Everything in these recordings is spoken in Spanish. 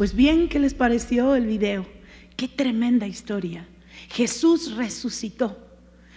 Pues bien, ¿qué les pareció el video? Qué tremenda historia. Jesús resucitó.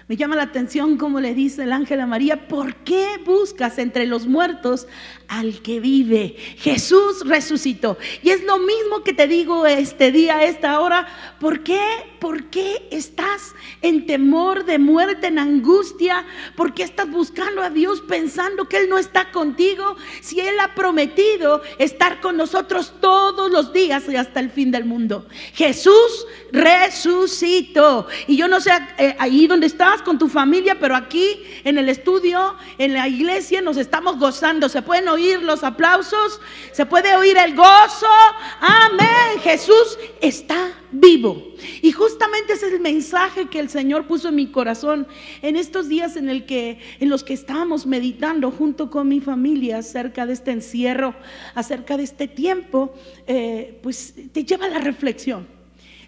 Me llama la atención como le dice el ángel a María, ¿por qué buscas entre los muertos al que vive? Jesús resucitó. Y es lo mismo que te digo este día, esta hora. ¿Por qué? ¿Por qué estás en temor de muerte, en angustia? ¿Por qué estás buscando a Dios pensando que Él no está contigo? Si Él ha prometido estar con nosotros todos los días y hasta el fin del mundo. Jesús resucitó. Y yo no sé eh, ahí donde estás con tu familia, pero aquí en el estudio, en la iglesia, nos estamos gozando. Se pueden oír los aplausos, se puede oír el gozo. Amén. Jesús está vivo. Y justamente ese es el mensaje que el Señor puso en mi corazón en estos días en, el que, en los que estábamos meditando junto con mi familia acerca de este encierro, acerca de este tiempo, eh, pues te lleva a la reflexión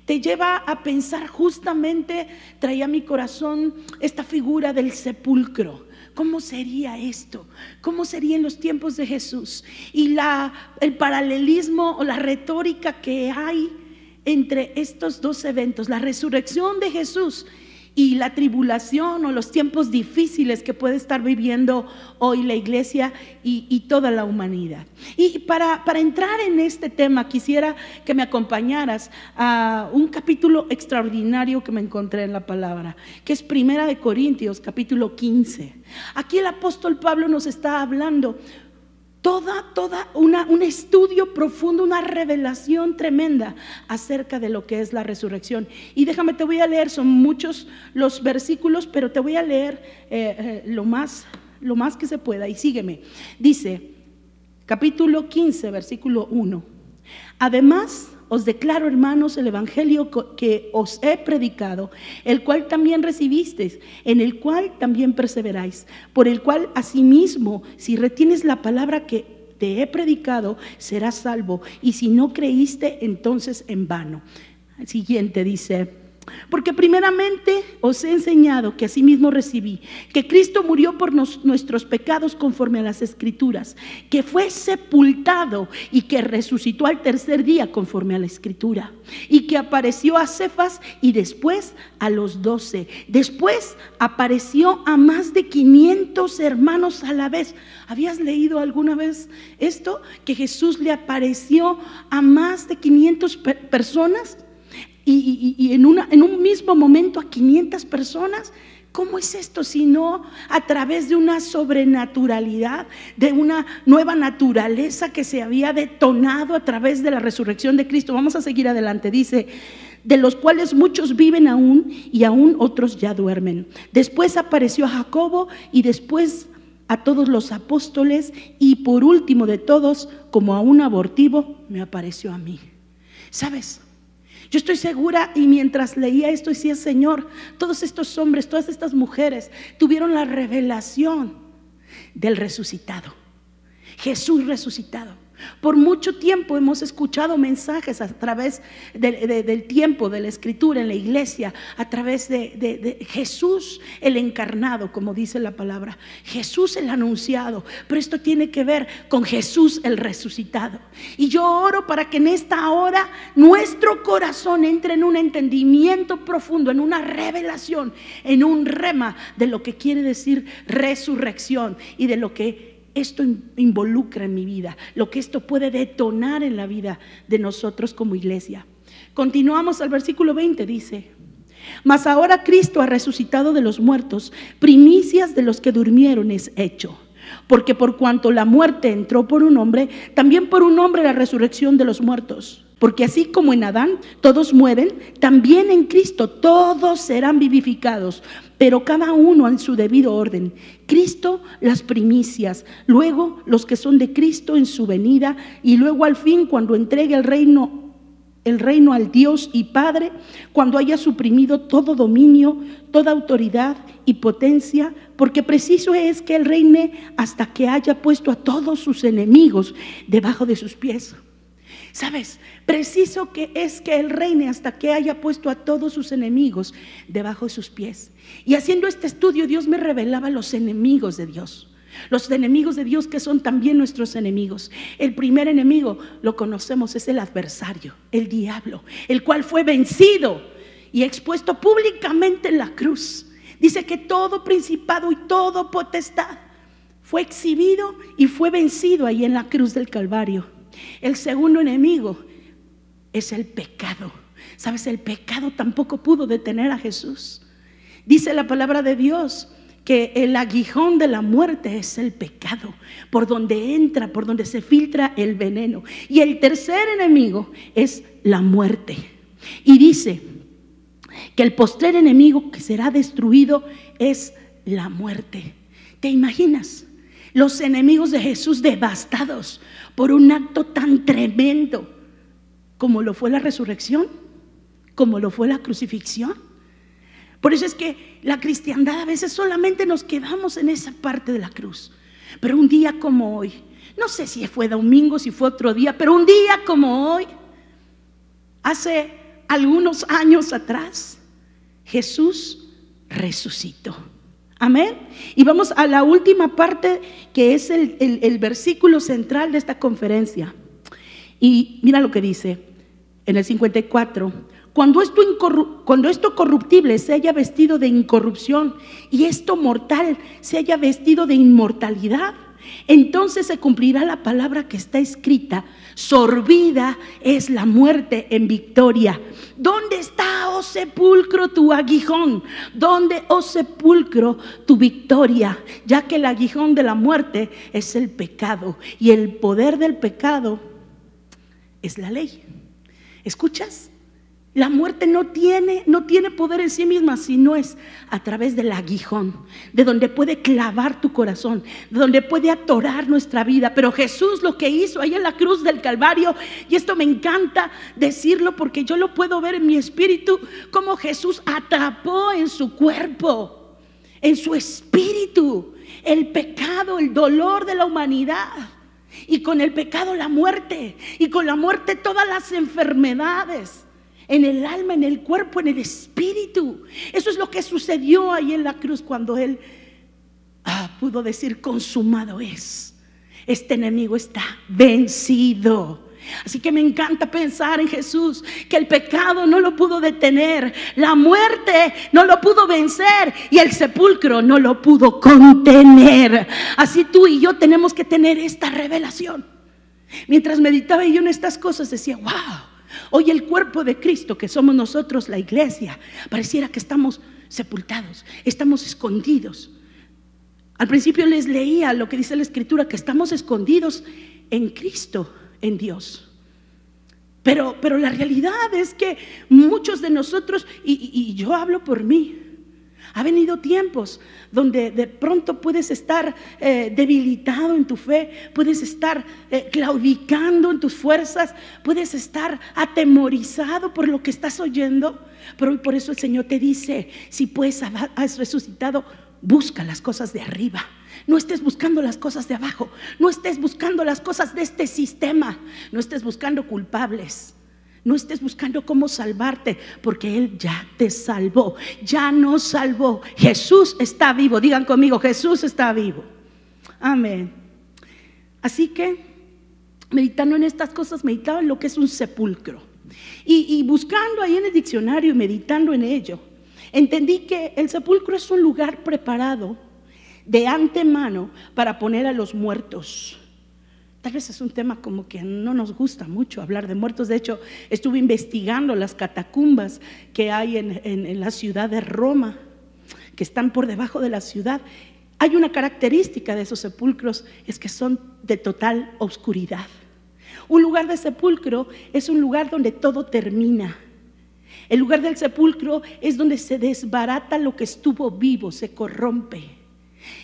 te lleva a pensar justamente, traía a mi corazón esta figura del sepulcro. ¿Cómo sería esto? ¿Cómo sería en los tiempos de Jesús? Y la, el paralelismo o la retórica que hay entre estos dos eventos, la resurrección de Jesús y la tribulación o los tiempos difíciles que puede estar viviendo hoy la iglesia y, toda la humanidad. Y para, para, entrar en este tema, quisiera que me acompañaras a un capítulo extraordinario que me encontré en la palabra, que es Primera de Corintios, capítulo 15. Aquí el apóstol Pablo nos está hablando toda, toda un estudio profundo, una revelación tremenda acerca de lo que es la resurrección. Y déjame, te voy a leer, son muchos los versículos, pero te voy a leer eh, eh, lo, más, lo más que se pueda. Y sígueme. Dice, capítulo 15, versículo 1. Además, os declaro, hermanos, el Evangelio que os he predicado, el cual también recibisteis, en el cual también perseveráis, por el cual asimismo, si retienes la palabra que te he predicado, serás salvo, y si no creíste, entonces en vano. El siguiente dice, porque primeramente os he enseñado que asimismo recibí, que Cristo murió por nuestros pecados conforme a las escrituras, que fue sepultado y que resucitó al tercer día conforme a la escritura, y que apareció a Cefas y después a los doce. Después apareció a más de 500 hermanos a la vez. ¿Habías leído alguna vez esto? Que Jesús le apareció a más de 500 personas y, en, en un mismo momento a 500 personas. ¿Cómo es esto si no a través de una sobrenaturalidad, de una nueva naturaleza que se había detonado a través de la resurrección de Cristo? Vamos a seguir adelante. Dice, de los cuales muchos viven aún y aún otros ya duermen. Después apareció a Jacobo y después a todos los apóstoles y por último de todos, como a un abortivo, me apareció a mí. ¿Sabes? Yo estoy segura y mientras leía esto decía, Señor, todos estos hombres, todas estas mujeres tuvieron la revelación del resucitado. Jesús resucitado. Por mucho tiempo hemos escuchado mensajes a través del tiempo, de la escritura en la iglesia, a través de, Jesús el encarnado, como dice la palabra, Jesús el anunciado, pero esto tiene que ver con Jesús el resucitado. Y yo oro para que en esta hora nuestro corazón entre en un entendimiento profundo, en una revelación, en un rema de lo que quiere decir resurrección y de lo que esto involucra en mi vida, lo que esto puede detonar en la vida de nosotros como iglesia. Continuamos al versículo 20, dice, mas ahora Cristo ha resucitado de los muertos, primicias de los que durmieron es hecho. Porque por cuanto la muerte entró por un hombre, también por un hombre la resurrección de los muertos. Porque así como en Adán todos mueren, también en Cristo todos serán vivificados, pero cada uno en su debido orden. Cristo las primicias, luego los que son de Cristo en su venida y luego al fin cuando entregue el reino el reino al Dios y Padre, cuando haya suprimido todo dominio, toda autoridad y potencia, porque preciso es que Él reine hasta que haya puesto a todos sus enemigos debajo de sus pies. ¿Sabes? Preciso que es que Él reine hasta que haya puesto a todos sus enemigos debajo de sus pies. Y haciendo este estudio, Dios me revelaba los enemigos de Dios. Los enemigos de Dios que son también nuestros enemigos. El primer enemigo, lo conocemos, es el adversario, el diablo, el cual fue vencido y expuesto públicamente en la cruz. Dice que todo principado y todo potestad fue exhibido y fue vencido ahí en la cruz del Calvario. El segundo enemigo es el pecado. Sabes, el pecado tampoco pudo detener a Jesús. Dice la palabra de Dios que el aguijón de la muerte es el pecado, por donde entra, por donde se filtra el veneno. Y el tercer enemigo es la muerte. Y dice que el postrer enemigo que será destruido es la muerte. ¿Te imaginas? Los enemigos de Jesús devastados por un acto tan tremendo como lo fue la resurrección, como lo fue la crucifixión. Por eso es que la cristiandad a veces solamente nos quedamos en esa parte de la cruz. Pero un día como hoy, no sé si fue domingo, si fue otro día, pero un día como hoy, hace algunos años atrás, Jesús resucitó. Amén. Y vamos a la última parte que es el, el, versículo central de esta conferencia. Y mira lo que dice en el 54. Cuando esto, cuando esto corruptible se haya vestido de incorrupción y esto mortal se haya vestido de inmortalidad, entonces se cumplirá la palabra que está escrita. Sorbida es la muerte en victoria. ¿Dónde está, oh sepulcro, tu aguijón? ¿Dónde, oh sepulcro, tu victoria? Ya que el aguijón de la muerte es el pecado y el poder del pecado es la ley. ¿Escuchas? La muerte no tiene, no tiene poder en sí misma, sino es a través del aguijón, de donde puede clavar tu corazón, de donde puede atorar nuestra vida. Pero Jesús lo que hizo ahí en la cruz del Calvario, y esto me encanta decirlo porque yo lo puedo ver en mi espíritu, como Jesús atrapó en su cuerpo, en su espíritu, el pecado, el dolor de la humanidad. Y con el pecado la muerte, y con la muerte todas las enfermedades en el alma, en el cuerpo, en el espíritu. Eso es lo que sucedió ahí en la cruz cuando Él ah, pudo decir, consumado es. Este enemigo está vencido. Así que me encanta pensar en Jesús, que el pecado no lo pudo detener, la muerte no lo pudo vencer y el sepulcro no lo pudo contener. Así tú y yo tenemos que tener esta revelación. Mientras meditaba yo en estas cosas, decía, wow, Hoy el cuerpo de Cristo, que somos nosotros la iglesia, pareciera que estamos sepultados, estamos escondidos. Al principio les leía lo que dice la escritura, que estamos escondidos en Cristo, en Dios. Pero, pero la realidad es que muchos de nosotros, y, y yo hablo por mí, ha venido tiempos donde de pronto puedes estar eh, debilitado en tu fe, puedes estar eh, claudicando en tus fuerzas, puedes estar atemorizado por lo que estás oyendo. Pero hoy por eso el Señor te dice, si pues has resucitado, busca las cosas de arriba. No estés buscando las cosas de abajo, no estés buscando las cosas de este sistema, no estés buscando culpables. No estés buscando cómo salvarte, porque Él ya te salvó, ya nos salvó. Jesús está vivo. Digan conmigo, Jesús está vivo. Amén. Así que, meditando en estas cosas, meditaba en lo que es un sepulcro. Y, y buscando ahí en el diccionario y meditando en ello, entendí que el sepulcro es un lugar preparado de antemano para poner a los muertos. Tal vez es un tema como que no nos gusta mucho hablar de muertos. De hecho, estuve investigando las catacumbas que hay en, la ciudad de Roma, que están por debajo de la ciudad. Hay una característica de esos sepulcros, es que son de total oscuridad. Un lugar de sepulcro es un lugar donde todo termina. El lugar del sepulcro es donde se desbarata lo que estuvo vivo, se corrompe.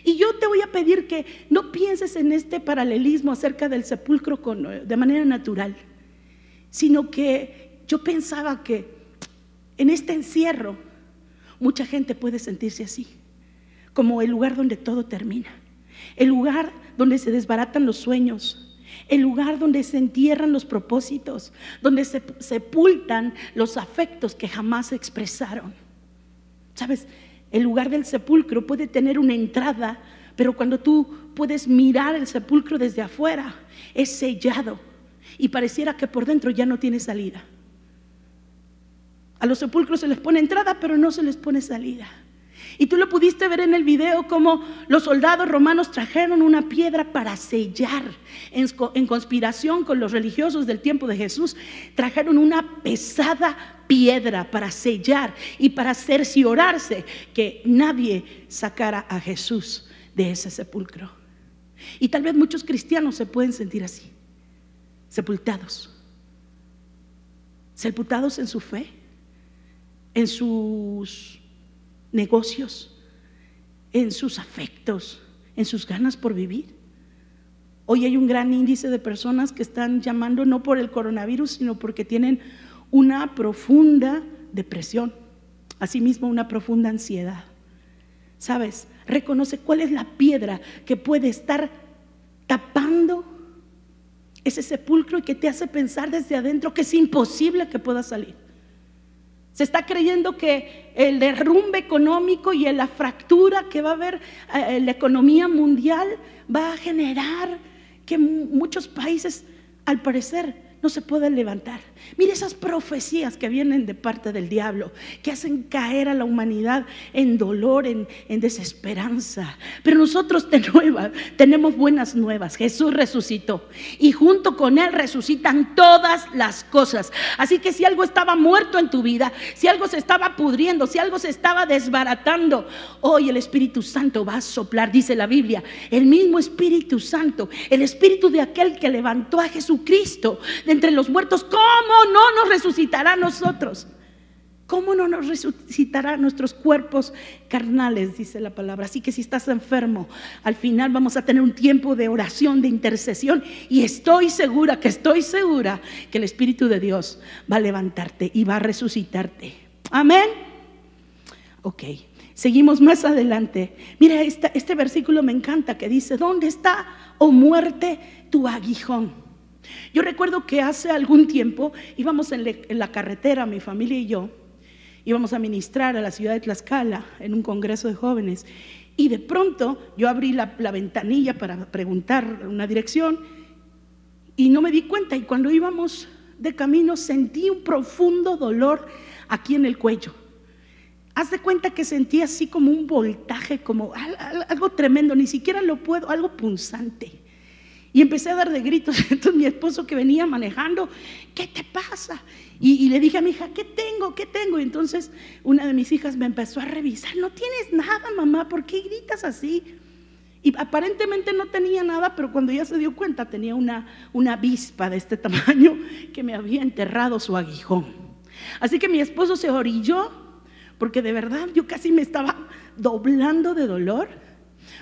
Y yo te voy a pedir que no pienses en este paralelismo acerca del sepulcro de manera natural, sino que yo pensaba que en este encierro mucha gente puede sentirse así, como el lugar donde todo termina, el lugar donde se desbaratan los sueños, el lugar donde se entierran los propósitos, donde se sepultan los afectos que jamás se expresaron. ¿Sabes? El lugar del sepulcro puede tener una entrada, Pero cuando tú puedes mirar el sepulcro desde afuera, es sellado y pareciera que por dentro ya no tiene salida. A los sepulcros se les pone entrada, pero no se les pone salida. Y tú lo pudiste ver en el video como los soldados romanos trajeron una piedra para sellar. En, conspiración con los religiosos del tiempo de Jesús, trajeron una pesada piedra para sellar y para cerciorarse que nadie sacara a Jesús de ese sepulcro. Y tal vez muchos cristianos se pueden sentir así, sepultados, sepultados en su fe, en sus negocios, en sus afectos, en sus ganas por vivir. Hoy hay un gran índice de personas que están llamando no por el coronavirus, sino porque tienen una profunda depresión, asimismo una profunda ansiedad. ¿Sabes? Reconoce cuál es la piedra que puede estar tapando ese sepulcro y que te hace pensar desde adentro que es imposible que pueda salir. Se está creyendo que el derrumbe económico y la fractura que va a haber eh, en la economía mundial va a generar que muchos países, al parecer, no se puede levantar. Mire esas profecías que vienen de parte del diablo, que hacen caer a la humanidad en dolor, en, desesperanza. Pero nosotros tenemos buenas nuevas. Jesús resucitó y junto con Él resucitan todas las cosas. Así que si algo estaba muerto en tu vida, si algo se estaba pudriendo, si algo se estaba desbaratando, hoy el Espíritu Santo va a soplar, dice la Biblia, el mismo Espíritu Santo, el Espíritu de aquel que levantó a Jesucristo entre los muertos, ¿cómo no nos resucitará a nosotros? ¿Cómo no nos resucitará nuestros cuerpos carnales? Dice la palabra. Así que si estás enfermo, al final vamos a tener un tiempo de oración, de intercesión. Y estoy segura, que estoy segura, que el Espíritu de Dios va a levantarte y va a resucitarte. Amén. Ok, seguimos más adelante. Mira, este versículo me encanta que dice, ¿dónde está, oh muerte, tu aguijón? Yo recuerdo que hace algún tiempo íbamos en, la carretera, mi familia y yo, íbamos a ministrar a la ciudad de Tlaxcala en un congreso de jóvenes. Y de pronto yo abrí la, ventanilla para preguntar una dirección y no me di cuenta. Y cuando íbamos de camino sentí un profundo dolor aquí en el cuello. Haz de cuenta que sentí así como un voltaje, como algo tremendo, ni siquiera lo puedo, algo punzante. Y empecé a dar de gritos. Entonces mi esposo que venía manejando, ¿qué te pasa? Y, le dije a mi hija, ¿qué tengo? ¿Qué tengo? Y entonces una de mis hijas me empezó a revisar. No tienes nada, mamá, ¿por qué gritas así? Y aparentemente no tenía nada, pero cuando ya se dio cuenta tenía una, una avispa de este tamaño que me había enterrado su aguijón. Así que mi esposo se orilló, porque de verdad yo casi me estaba doblando de dolor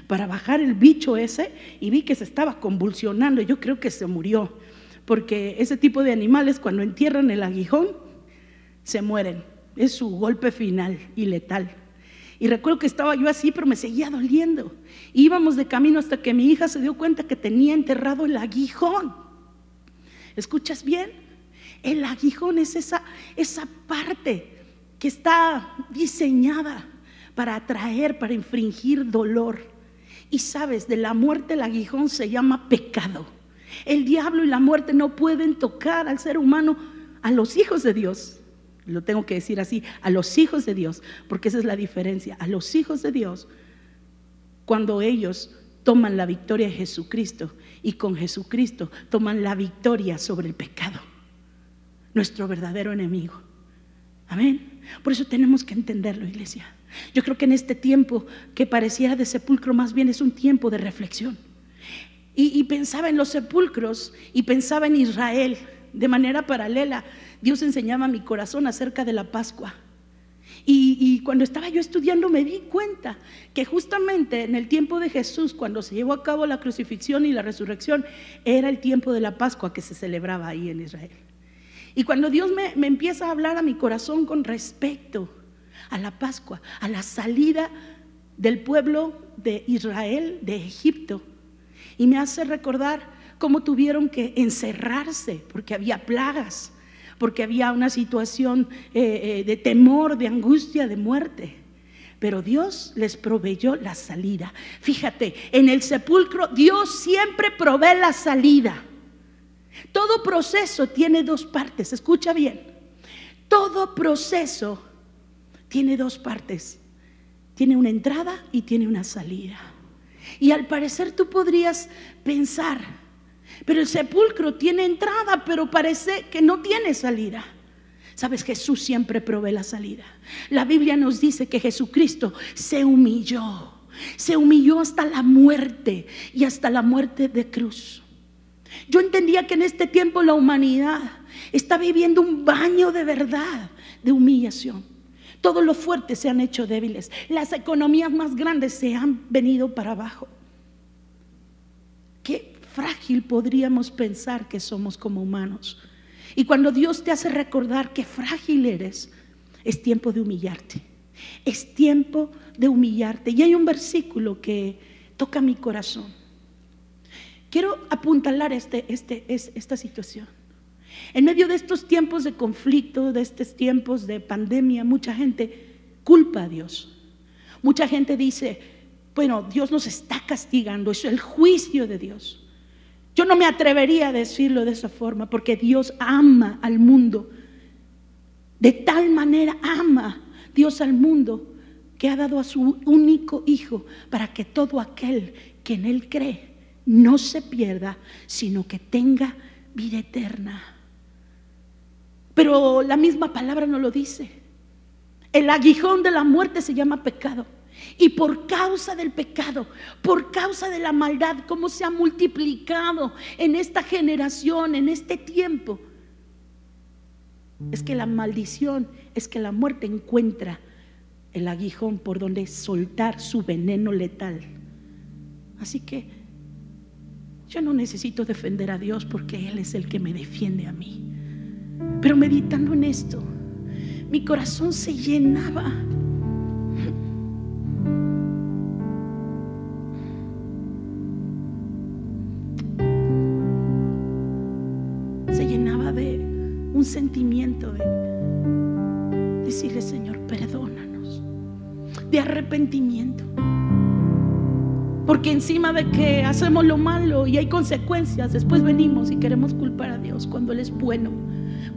para bajar el bicho ese y vi que se estaba convulsionando. Yo creo que se murió, porque ese tipo de animales cuando entierran el aguijón, se mueren. Es su golpe final y letal. Y recuerdo que estaba yo así, pero me seguía doliendo. Íbamos de camino hasta que mi hija se dio cuenta que tenía enterrado el aguijón. ¿Escuchas bien? El aguijón es esa, esa parte que está diseñada para atraer, para infringir dolor. Y sabes, de la muerte el aguijón se llama pecado. El diablo y la muerte no pueden tocar al ser humano, a los hijos de Dios. Lo tengo que decir así, a los hijos de Dios, porque esa es la diferencia. A los hijos de Dios, cuando ellos toman la victoria de Jesucristo y con Jesucristo toman la victoria sobre el pecado, nuestro verdadero enemigo. Amén. Por eso tenemos que entenderlo, iglesia. Yo creo que en este tiempo que pareciera de sepulcro más bien es un tiempo de reflexión. Y, pensaba en los sepulcros y pensaba en Israel de manera paralela. Dios enseñaba mi corazón acerca de la Pascua. Y, y, cuando estaba yo estudiando me di cuenta que justamente en el tiempo de Jesús, cuando se llevó a cabo la crucifixión y la resurrección, era el tiempo de la Pascua que se celebraba ahí en Israel. Y cuando Dios me, me empieza a hablar a mi corazón con respecto a la Pascua, a la salida del pueblo de Israel de Egipto. Y me hace recordar cómo tuvieron que encerrarse porque había plagas, porque había una situación eh, eh, de temor, de angustia, de muerte. pero Dios les proveyó la salida. Fíjate, en el sepulcro Dios siempre provee la salida. Todo proceso tiene dos partes, escucha bien. Todo proceso tiene dos partes. Tiene una entrada y tiene una salida. Y al parecer tú podrías pensar, pero el sepulcro tiene entrada, pero parece que no tiene salida. Sabes, Jesús siempre provee la salida. La Biblia nos dice que Jesucristo se humilló, se humilló hasta la muerte y hasta la muerte de cruz. Yo entendía que en este tiempo la humanidad está viviendo un baño de verdad, de humillación. Todos los fuertes se han hecho débiles. Las economías más grandes se han venido para abajo. Qué frágil podríamos pensar que somos como humanos. Y cuando Dios te hace recordar que frágil eres, es tiempo de humillarte. Es tiempo de humillarte. Y hay un versículo que toca mi corazón. Quiero apuntalar este, este, esta situación. En medio de estos tiempos de conflicto, de estos tiempos de pandemia, mucha gente culpa a Dios. Mucha gente dice, bueno, Dios nos está castigando, es el juicio de Dios. Yo no me atrevería a decirlo de esa forma porque Dios ama al mundo. De tal manera ama Dios al mundo que ha dado a su único Hijo para que todo aquel que en Él cree no se pierda, sino que tenga vida eterna. Pero la misma palabra no lo dice. El aguijón de la muerte se llama pecado. Y por causa del pecado, por causa de la maldad, cómo se ha multiplicado en esta generación, en este tiempo, es que la maldición, es que la muerte encuentra el aguijón por donde soltar su veneno letal. Así que yo no necesito defender a Dios porque Él es el que me defiende a mí. Pero meditando en esto, mi corazón se llenaba un sentimiento de decirle, Señor, perdónanos, de arrepentimiento. Porque encima de que hacemos lo malo y hay consecuencias, después venimos y queremos culpar a Dios cuando Él es bueno,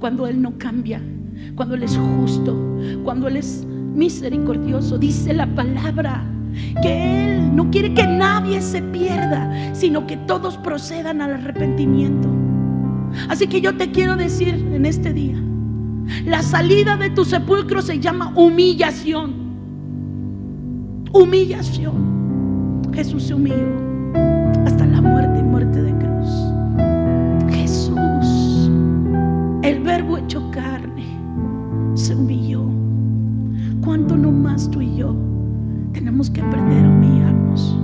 cuando Él no cambia, cuando Él es justo, cuando Él es misericordioso. Dice la palabra que Él no quiere que nadie se pierda, sino que todos procedan al arrepentimiento. Así que yo te quiero decir en este día, la salida de tu sepulcro se llama humillación. Humillación. Jesús se humilló hasta la muerte y muerte de hecho carne, se humilló. ¿Cuánto no más tú y yo tenemos que aprender a humillarnos?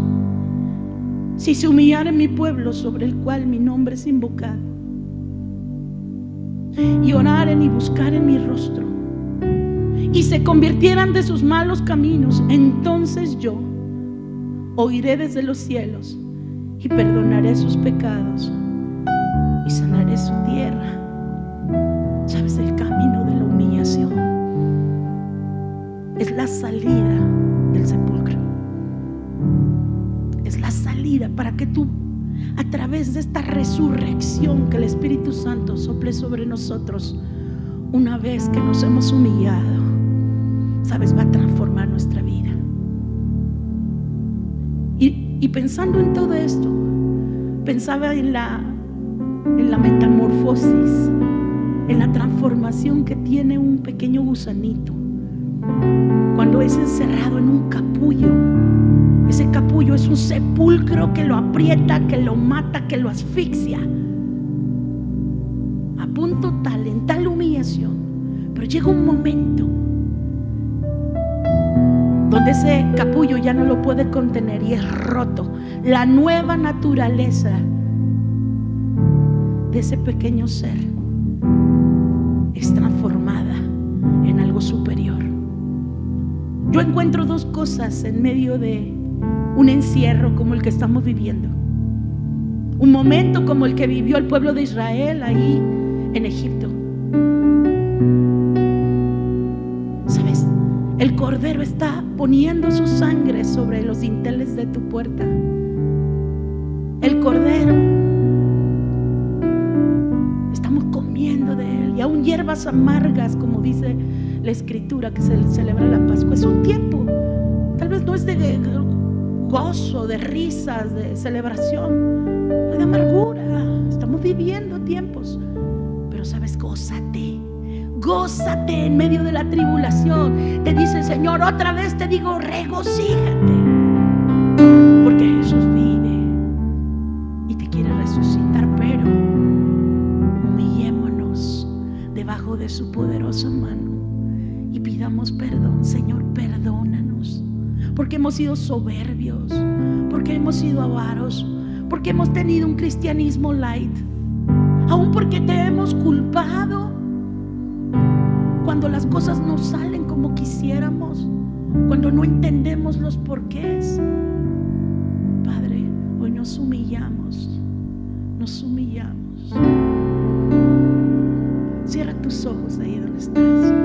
Si se humillara mi pueblo sobre el cual mi nombre es invocado, y oraren y buscaren mi rostro y se convirtieran de sus malos caminos, entonces yo oiré desde los cielos y perdonaré sus pecados y sanaré su tierra. ¿Sabes? El camino de la humillación es la salida del sepulcro. Es la salida para que tú a través de esta resurrección que el Espíritu Santo sople sobre nosotros, una vez que nos hemos humillado, sabes, va a transformar nuestra vida. Y, pensando en todo esto, pensaba en la, en la metamorfosis, en la transformación que tiene un pequeño gusanito cuando es encerrado en un capullo ese capullo es un sepulcro que lo aprieta, que lo mata, que lo asfixia. A punto tal, en tal humillación. Pero llega un momento donde ese capullo ya no lo puede contener y es roto. La nueva naturaleza de ese pequeño ser yo encuentro dos cosas en medio de un encierro como el que estamos viviendo. Un momento como el que vivió el pueblo de Israel ahí en Egipto. ¿Sabes? El cordero está poniendo su sangre sobre los dinteles de tu puerta. El cordero. Estamos comiendo de él. Y aún hierbas amargas, como dice la escritura que se celebra la Pascua. Es un tiempo, tal vez no es de gozo, de risas, de celebración, de amargura. Estamos viviendo tiempos, pero sabes, gózate. Gózate en medio de la tribulación. Te dice el Señor, otra vez te digo, regocíjate. Porque Jesús hemos sido soberbios? porque hemos sido avaros? porque hemos tenido un cristianismo light? ¿Aún porque te hemos culpado? Cuando las cosas no salen como quisiéramos, cuando no entendemos los porqués. Padre, hoy nos humillamos, nos humillamos. Cierra tus ojos ahí donde estás.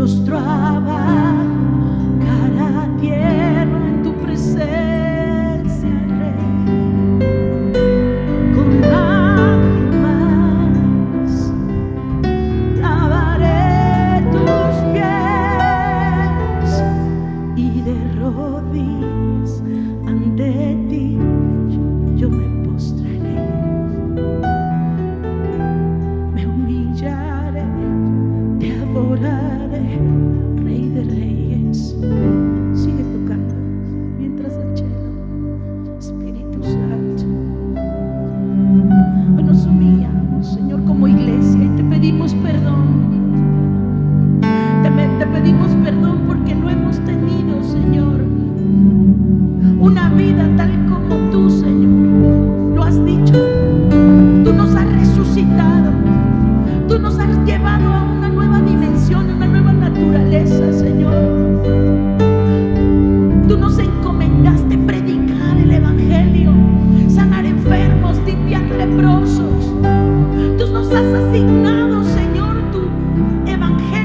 lustraba.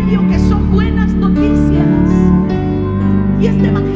Evangelio, que son buenas noticias. Y este Evangelio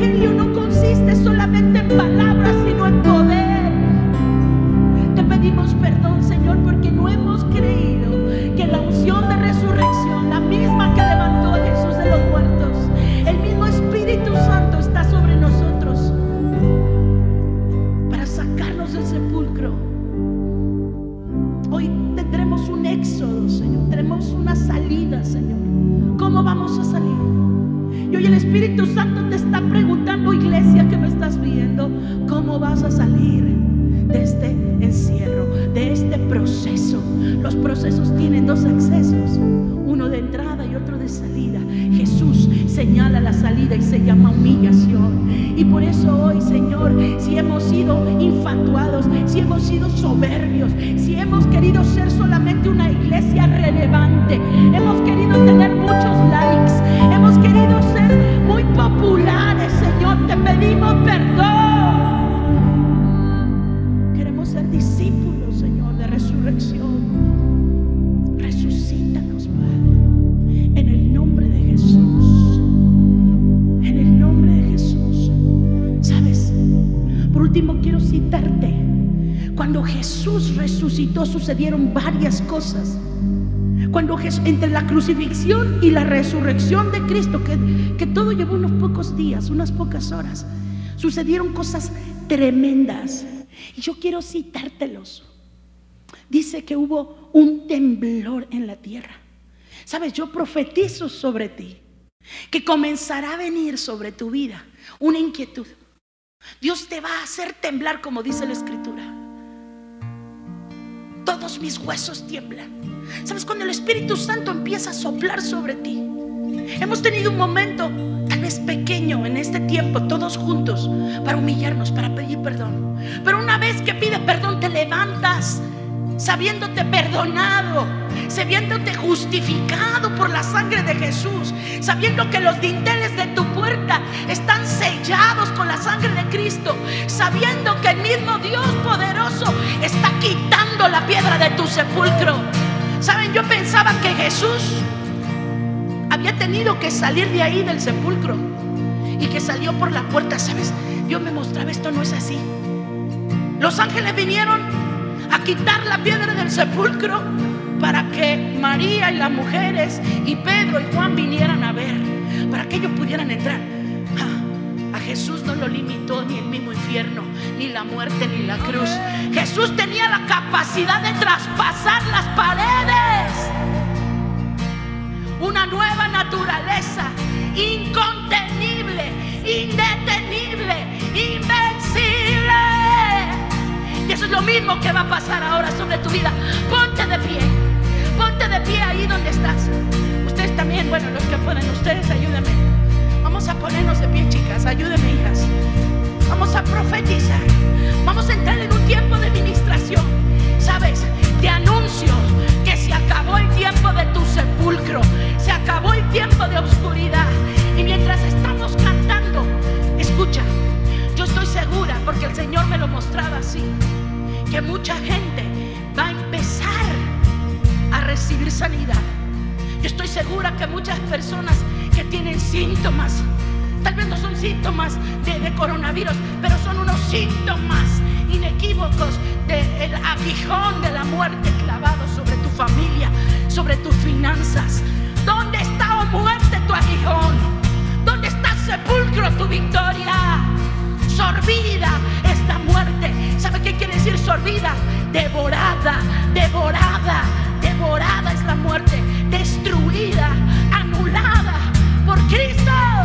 quiero citarte. Cuando Jesús resucitó sucedieron varias cosas. Cuando Jes- entre la crucifixión y la resurrección de Cristo, que, que todo llevó unos pocos días, unas pocas horas, sucedieron cosas tremendas. Y yo quiero citártelos. Dice que hubo un temblor en la tierra. Sabes, yo profetizo sobre ti que comenzará a venir sobre tu vida una inquietud. Dios te va a hacer temblar como dice la escritura. Todos mis huesos tiemblan. ¿Sabes? Cuando el Espíritu Santo empieza a soplar sobre ti. Hemos tenido un momento tal vez pequeño en este tiempo, todos juntos, para humillarnos, para pedir perdón. Pero una vez que pide perdón, te levantas sabiéndote perdonado, sabiéndote justificado por la sangre de Jesús, sabiendo que los dinteles de tu puerta están sellados con la sangre de Cristo, sabiendo que el mismo Dios poderoso está quitando la piedra de tu sepulcro. Saben, yo pensaba que Jesús había tenido que salir de ahí del sepulcro y que salió por la puerta, ¿sabes? Dios me mostraba esto no es así. Los ángeles vinieron a quitar la piedra del sepulcro para que María y las mujeres y Pedro y Juan vinieran a ver, para que ellos pudieran entrar. Ah, a Jesús no lo limitó ni el mismo infierno, ni la muerte, ni la cruz. Jesús tenía la capacidad de traspasar las paredes una nueva naturaleza lo mismo que va a pasar ahora sobre tu vida. Ponte de pie, ponte de pie ahí donde estás. Ustedes también, bueno, los que pueden, ustedes ayúdenme. Vamos a ponernos de pie, chicas, ayúdenme, hijas. Vamos a profetizar. Vamos a entrar en un tiempo de ministración. ¿Sabes? Te anuncio que se acabó el tiempo de tu sepulcro. Se acabó el tiempo de oscuridad. Y mientras estamos cantando, escucha, yo estoy segura, porque el Señor me lo mostraba así, que mucha gente va a empezar a recibir sanidad. Yo estoy segura que muchas personas que tienen síntomas, tal vez no son síntomas de, de coronavirus, pero son unos síntomas inequívocos del aguijón de la muerte clavado sobre tu familia, sobre tus finanzas. ¿Dónde está, oh muerte, tu aguijón? ¿Dónde está sepulcro tu victoria? Sorbida es la muerte. ¿Sabe qué quiere decir sorbida? Devorada, devorada, devorada es la muerte. Destruida, anulada por Cristo.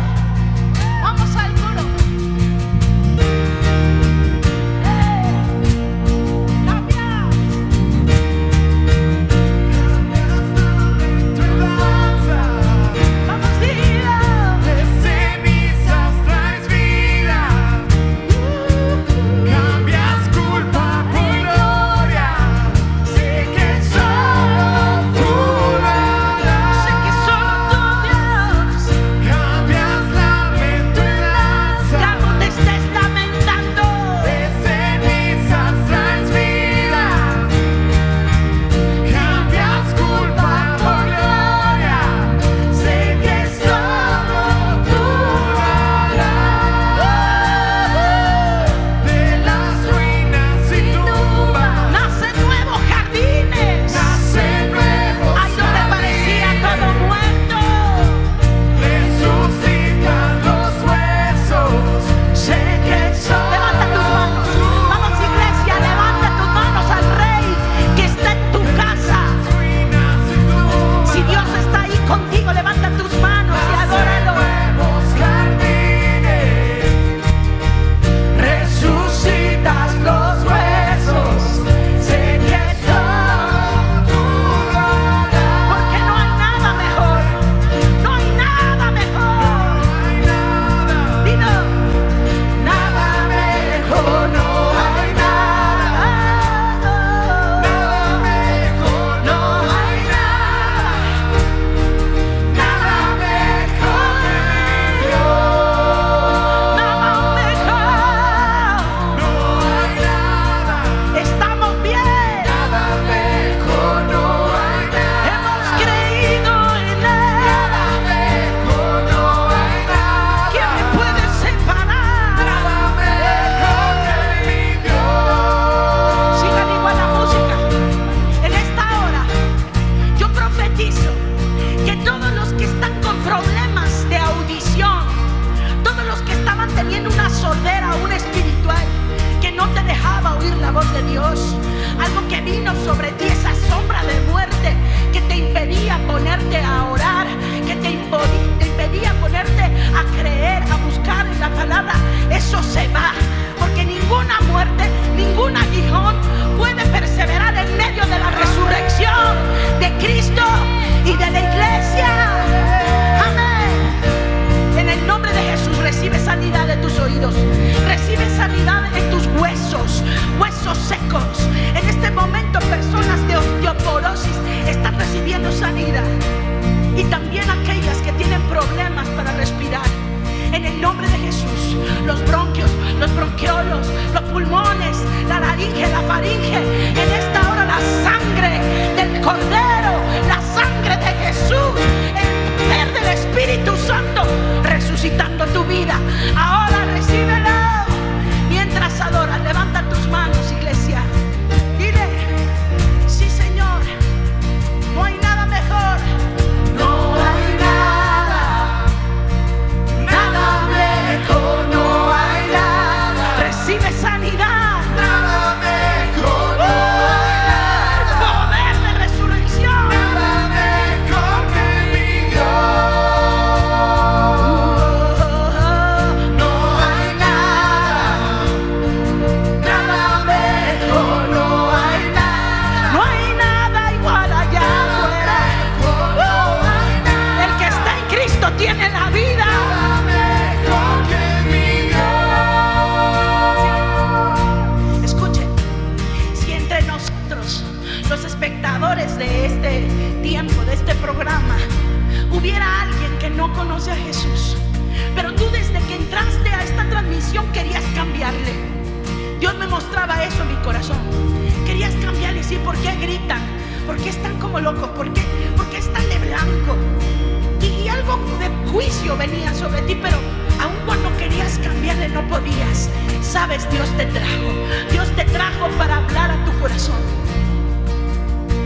Pero aun cuando querías cambiarle no podías. Sabes, Dios te trajo. Dios te trajo para hablar a tu corazón.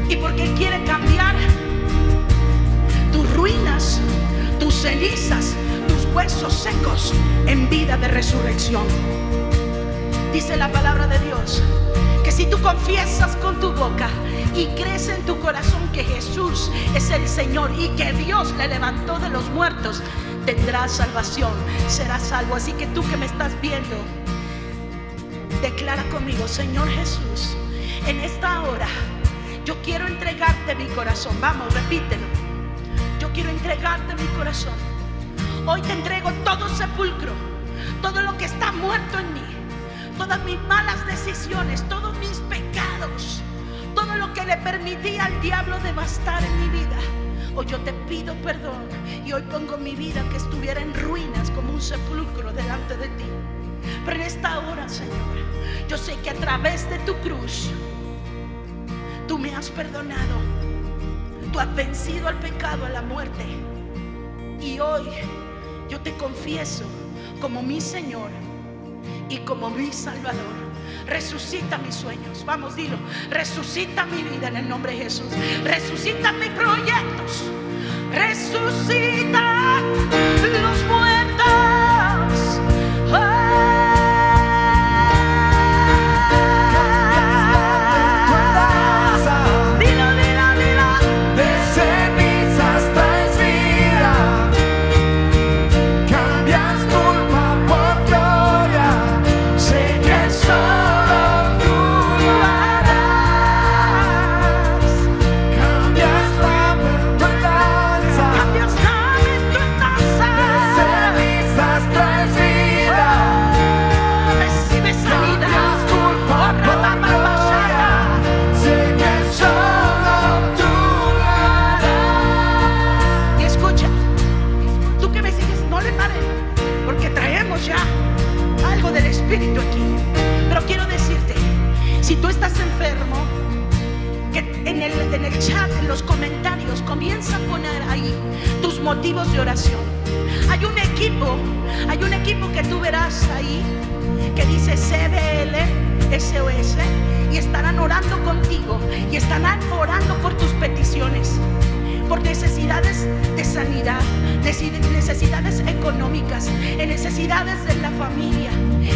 Y porque quiere cambiar tus ruinas, tus cenizas, tus huesos secos en vida de resurrección. Dice la palabra de Dios que si tú confiesas con tu boca y crees en tu corazón que Jesús es el Señor y que Dios le levantó de los muertos, tendrás salvación, serás salvo. Así que tú que me estás viendo, declara conmigo, Señor Jesús, en esta hora yo quiero entregarte mi corazón. Vamos, repítelo. Yo quiero entregarte mi corazón. Hoy te entrego todo sepulcro, todo lo que está muerto en mí, todas mis malas decisiones, todos mis pecados, todo lo que le permití al diablo devastar en mi vida. Hoy yo te pido perdón y hoy pongo mi vida que estuviera en ruinas como un sepulcro delante de ti. Pero en esta hora, Señor, yo sé que a través de tu cruz, tú me has perdonado. Tú has vencido al pecado, a la muerte. Y hoy yo te confieso como mi Señor y como mi Salvador. Resucita mis sueños. Vamos, dilo. Resucita mi vida en el nombre de Jesús. Resucita mis proyectos. Resucita los muertos. Motivos de oración. Hay un equipo, hay un equipo que tú verás ahí que dice CBL SOS y estarán orando contigo y estarán orando por tus peticiones por necesidades de sanidad, nece- necesidades económicas, necesidades de la familia,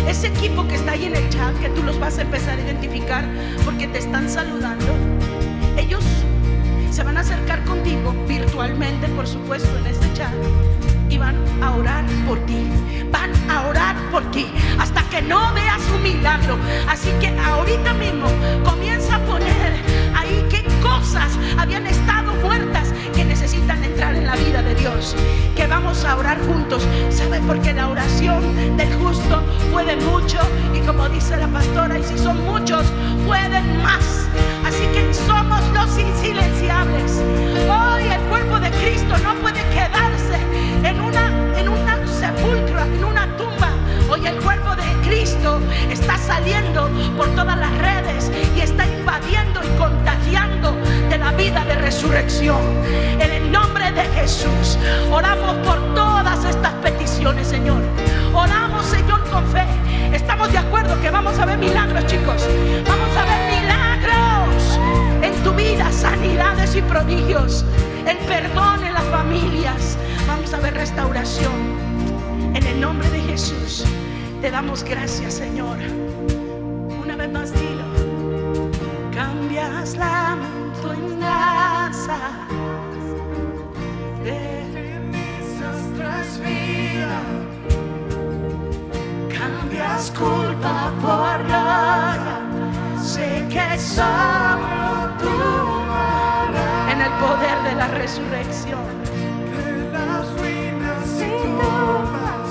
Ese equipo que está ahí en el chat, que tú los vas a empezar a identificar porque te están saludando. Ellos se van a acercar contigo virtualmente, por supuesto, en este chat. Y van a orar por ti. Van a orar por ti hasta que no veas un milagro. Así que ahorita mismo comienza a poner ahí qué cosas habían estado muertas que necesitan entrar en la vida de Dios. Que vamos a orar juntos. ¿Sabe? Porque la oración del justo puede mucho. Y como dice la pastora, y si son muchos, pueden más. Así que somos los insilenciables. Hoy el cuerpo de Cristo no puede quedarse en una, en una sepulcro, en una tumba. Hoy el cuerpo de Cristo está saliendo por todas las redes y está invadiendo y contagiando de la vida de resurrección. En el nombre de Jesús, oramos por todas estas peticiones, Señor. Oramos, Señor, con fe. Estamos de acuerdo que vamos a ver milagros, chicos. Vamos a ver milagros sanidades y prodigios, el perdón en las familias. Vamos a ver restauración. En el nombre de Jesús, te damos gracias, Señor. Una vez más, dilo. Cambias la montaña de nuestras vidas. Cambias culpa por gloria. Sé que solo tú el poder de la resurrección. De las ruinas y tumbas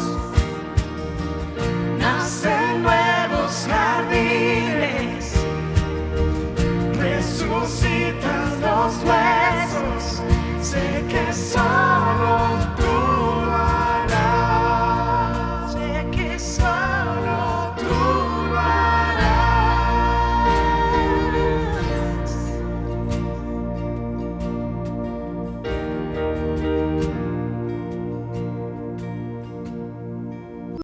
nacen nuevos jardines, resucitan los huesos. Sé que solo